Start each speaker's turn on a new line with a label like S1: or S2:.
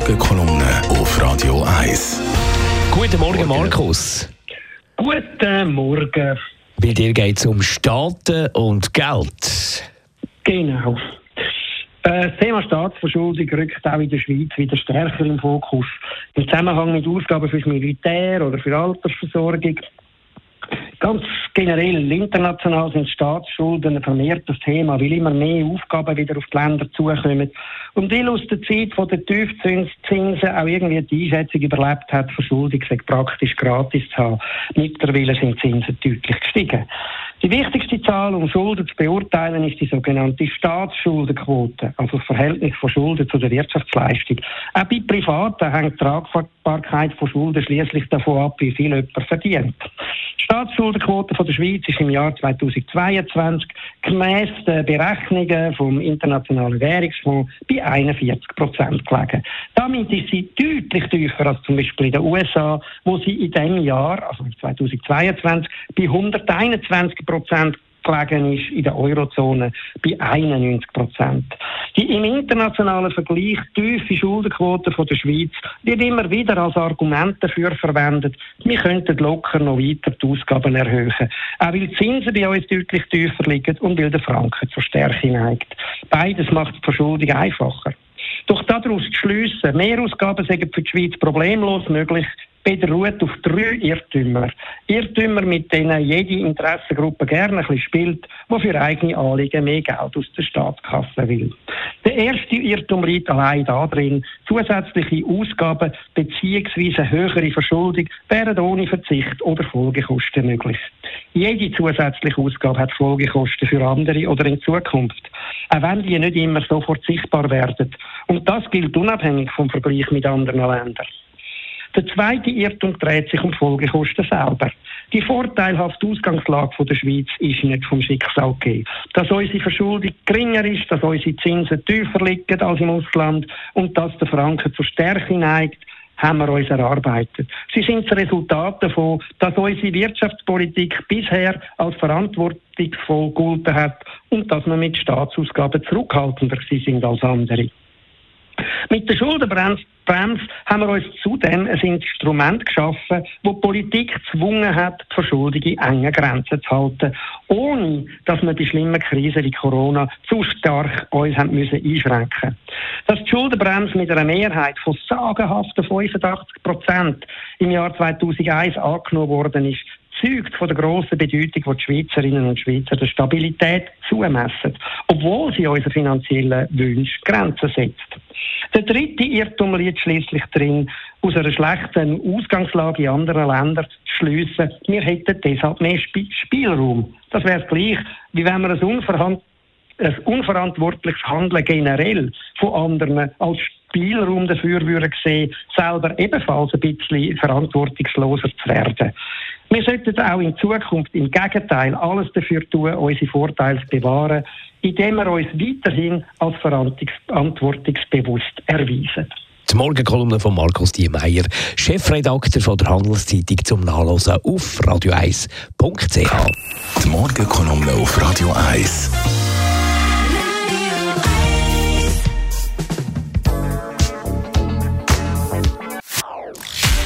S1: Morgenkolumne auf Radio 1.
S2: Guten Morgen, Markus.
S3: Guten Morgen.
S2: Bei dir geht es um Staaten und Geld.
S3: Genau. Äh, Das Thema Staatsverschuldung rückt auch in der Schweiz wieder stärker im Fokus. Im Zusammenhang mit Ausgaben fürs Militär oder für Altersversorgung. Ganz generell international sind Staatsschulden ein vermehrtes Thema, weil immer mehr Aufgaben wieder auf die Länder zukommen. Und weil aus der Zeit von der Tiefzinsen auch irgendwie die Einschätzung überlebt hat, Verschuldung sei praktisch gratis zu haben. Mittlerweile sind Zinsen deutlich gestiegen. Die wichtigste Zahl, um Schulden zu beurteilen, ist die sogenannte Staatsschuldenquote, also das Verhältnis von Schulden zu der Wirtschaftsleistung. Auch bei Privaten hängt die Tragbarkeit von Schulden schließlich davon ab, wie viel jemand verdient. Die Staatsschuldenquote von der Schweiz ist im Jahr 2022 gemäss den Berechnungen vom Internationalen Währungsfonds bei 41 Prozent gelegen. Damit ist sie deutlich tiefer als zum Beispiel in den USA, wo sie in diesem Jahr, also 2022, bei 121 Prozent gelegen ist in der Eurozone bei 91 Prozent. Die im internationalen Vergleich tiefe Schuldenquote von der Schweiz wird immer wieder als Argument dafür verwendet, wir könnten locker noch weiter die Ausgaben erhöhen. Auch weil die Zinsen bei uns deutlich tiefer liegen und weil der Franken zur Stärke neigt. Beides macht die Verschuldung einfacher. Doch daraus zu schliessen, Mehrausgaben sind für die Schweiz problemlos möglich, beruht auf drei Irrtümer. Irrtümer, mit denen jede Interessengruppe gerne ein bisschen spielt, die für eigene Anliegen mehr Geld aus der Staatskasse will. Der erste Irrtum liegt allein darin, zusätzliche Ausgaben bzw. höhere Verschuldung wären ohne Verzicht oder Folgekosten möglich. Jede zusätzliche Ausgabe hat Folgekosten für andere oder in Zukunft, auch wenn die nicht immer sofort sichtbar werden. Und das gilt unabhängig vom Vergleich mit anderen Ländern. Der zweite Irrtum dreht sich um Folgekosten selber. Die vorteilhafte Ausgangslage der Schweiz ist nicht vom Schicksal gegeben. Dass unsere Verschuldung geringer ist, dass unsere Zinsen tiefer liegen als im Ausland und dass der Franken zur Stärke neigt, haben wir uns erarbeitet. Sie sind das Resultat davon, dass unsere Wirtschaftspolitik bisher als verantwortungsvoll gegolten hat und dass wir mit Staatsausgaben zurückhaltender sind als andere. Mit der Schuldenbremse haben wir uns zudem ein Instrument geschaffen, wo die Politik gezwungen hat, die Verschuldung in engen Grenzen zu halten, ohne dass wir bei schlimmen Krisen wie Corona zu stark uns haben müssen einschränken. Dass die Schuldenbremse mit einer Mehrheit von sagenhaften 85 Prozent im Jahr 2001 angenommen worden ist, zeugt von der grossen Bedeutung, die die Schweizerinnen und Schweizer der Stabilität zumessen, obwohl sie unseren finanziellen Wünschen Grenzen setzt. Der dritte Irrtum liegt schließlich drin, aus einer schlechten Ausgangslage in anderen Ländern zu schliessen, wir hätten deshalb mehr Spielraum. Das wäre gleich, wie wenn man ein, unverhand ein unverantwortliches Handeln generell von anderen als Spielraum dafür würde sehen, selber ebenfalls ein bisschen verantwortungsloser zu werden. Wir sollten auch in Zukunft im Gegenteil alles dafür tun, unsere Vorteile zu bewahren, indem wir uns weiterhin als verantwortungsbewusst erweisen.
S2: Die Morgenkolumne von Markus Diemeyer, Chefredakteur von der Handelszeitung zum Nachlesen auf radio1.ch.
S1: Die Morgenkolumne auf Radio 1.